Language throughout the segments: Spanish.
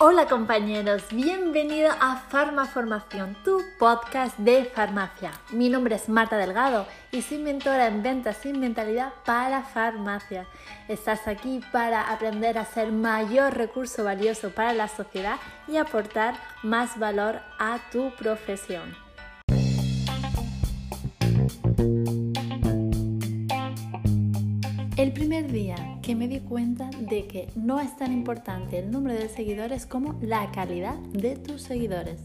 Hola compañeros, bienvenido a Farmaformación, tu podcast de farmacia. Mi nombre es Marta Delgado y soy mentora en ventas y mentalidad para farmacia. Estás aquí para aprender a ser mayor recurso valioso para la sociedad y aportar más valor a tu profesión. Día que me di cuenta de que no es tan importante el número de seguidores como la calidad de tus seguidores.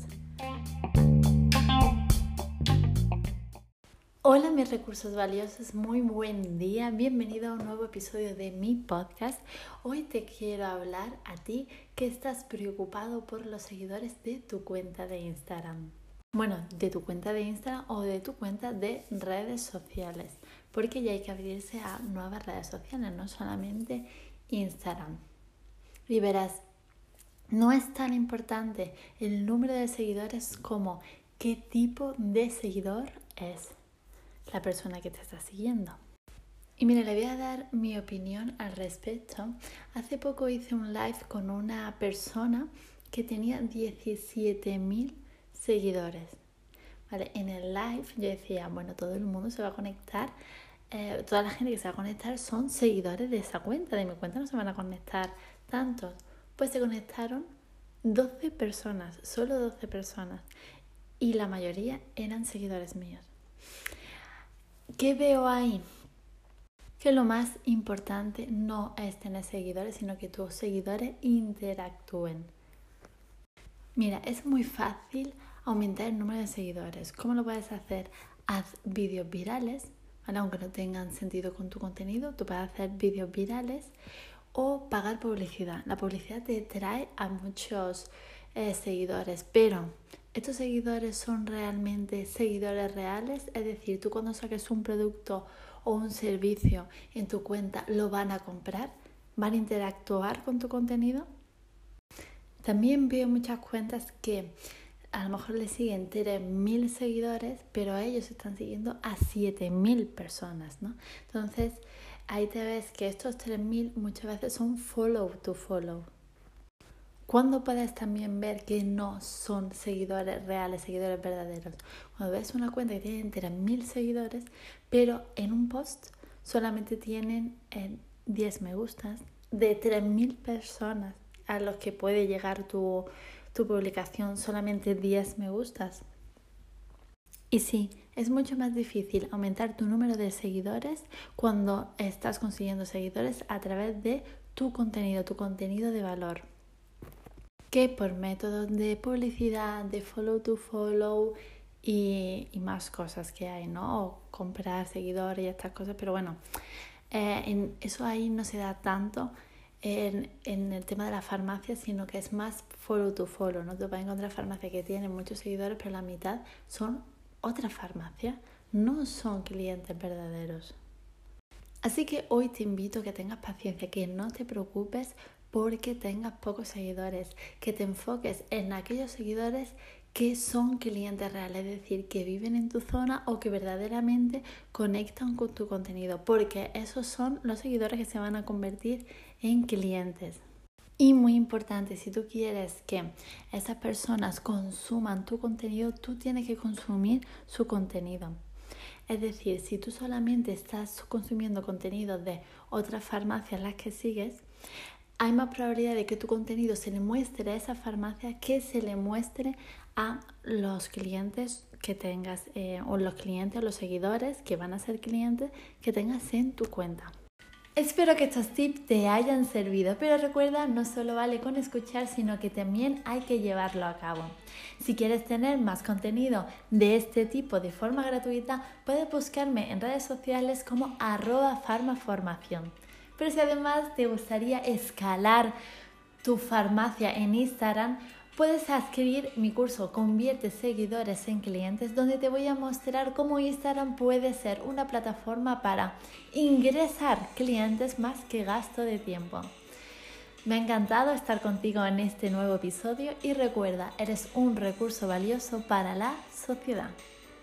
Hola mis recursos valiosos, muy buen día, bienvenido a un nuevo episodio de mi podcast. Hoy te quiero hablar a ti que estás preocupado por los seguidores de tu cuenta de Instagram. Bueno, de tu cuenta de Instagram o de tu cuenta de redes sociales, porque ya hay que abrirse a nuevas redes sociales, no solamente Instagram. Y verás, no es tan importante el número de seguidores como qué tipo de seguidor es la persona que te está siguiendo. Y mira, le voy a dar mi opinión al respecto. Hace poco hice un live con una persona que tenía 17.000 seguidores. En el live yo decía, bueno, todo el mundo se va a conectar, eh, toda la gente que se va a conectar son seguidores de esa cuenta, de mi cuenta no se van a conectar tantos. Pues se conectaron 12 personas, solo 12 personas, y la mayoría eran seguidores míos. ¿Qué veo ahí? Que lo más importante no es tener seguidores, sino que tus seguidores interactúen. Mira, es muy fácil aumentar el número de seguidores. ¿Cómo lo puedes hacer? Haz vídeos virales, aunque no tengan sentido con tu contenido, tú puedes hacer vídeos virales o pagar publicidad. La publicidad te trae a muchos eh, seguidores, pero estos seguidores son realmente seguidores reales, es decir, tú cuando saques un producto o un servicio en tu cuenta, lo van a comprar, van a interactuar con tu contenido. También veo muchas cuentas que a lo mejor le siguen 3.000 seguidores, pero ellos están siguiendo a 7.000 personas, ¿no? Entonces, ahí te ves que estos 3.000 muchas veces son follow to follow. Cuando puedes también ver que no son seguidores reales, seguidores verdaderos. Cuando ves una cuenta que tiene 3.000 seguidores, pero en un post solamente tienen 10 me gustas de 3.000 personas a los que puede llegar tu, tu publicación solamente 10 me gustas. Y sí, es mucho más difícil aumentar tu número de seguidores cuando estás consiguiendo seguidores a través de tu contenido, tu contenido de valor, que por métodos de publicidad, de follow to follow y, más cosas que hay, ¿no? O comprar seguidores y estas cosas, pero bueno, eh, en eso ahí no se da tanto en, el tema de la farmacia, sino que es más follow to follow. No te vas a encontrar farmacias que tienen muchos seguidores, pero la mitad son otras farmacias, no son clientes verdaderos. Así que hoy te invito a que tengas paciencia, que no te preocupes porque tengas pocos seguidores, que te enfoques en aquellos seguidores que son clientes reales, es decir, que viven en tu zona o que verdaderamente conectan con tu contenido, porque esos son los seguidores que se van a convertir en clientes. Y muy importante, si tú quieres que esas personas consuman tu contenido, tú tienes que consumir su contenido. Es decir, si tú solamente estás consumiendo contenido de otras farmacias las que sigues, hay más probabilidad de que tu contenido se le muestre a esa farmacia que se le muestre a los clientes que tengas eh, o los clientes o los seguidores que van a ser clientes que tengas en tu cuenta. Espero que estos tips te hayan servido, pero recuerda, no solo vale con escuchar, sino que también hay que llevarlo a cabo. Si quieres tener más contenido de este tipo de forma gratuita, puedes buscarme en redes sociales como arroba farmaformación. Pero si además te gustaría escalar tu farmacia en Instagram, puedes adquirir mi curso Convierte seguidores en clientes, donde te voy a mostrar cómo Instagram puede ser una plataforma para ingresar clientes más que gasto de tiempo. Me ha encantado estar contigo en este nuevo episodio y recuerda, eres un recurso valioso para la sociedad.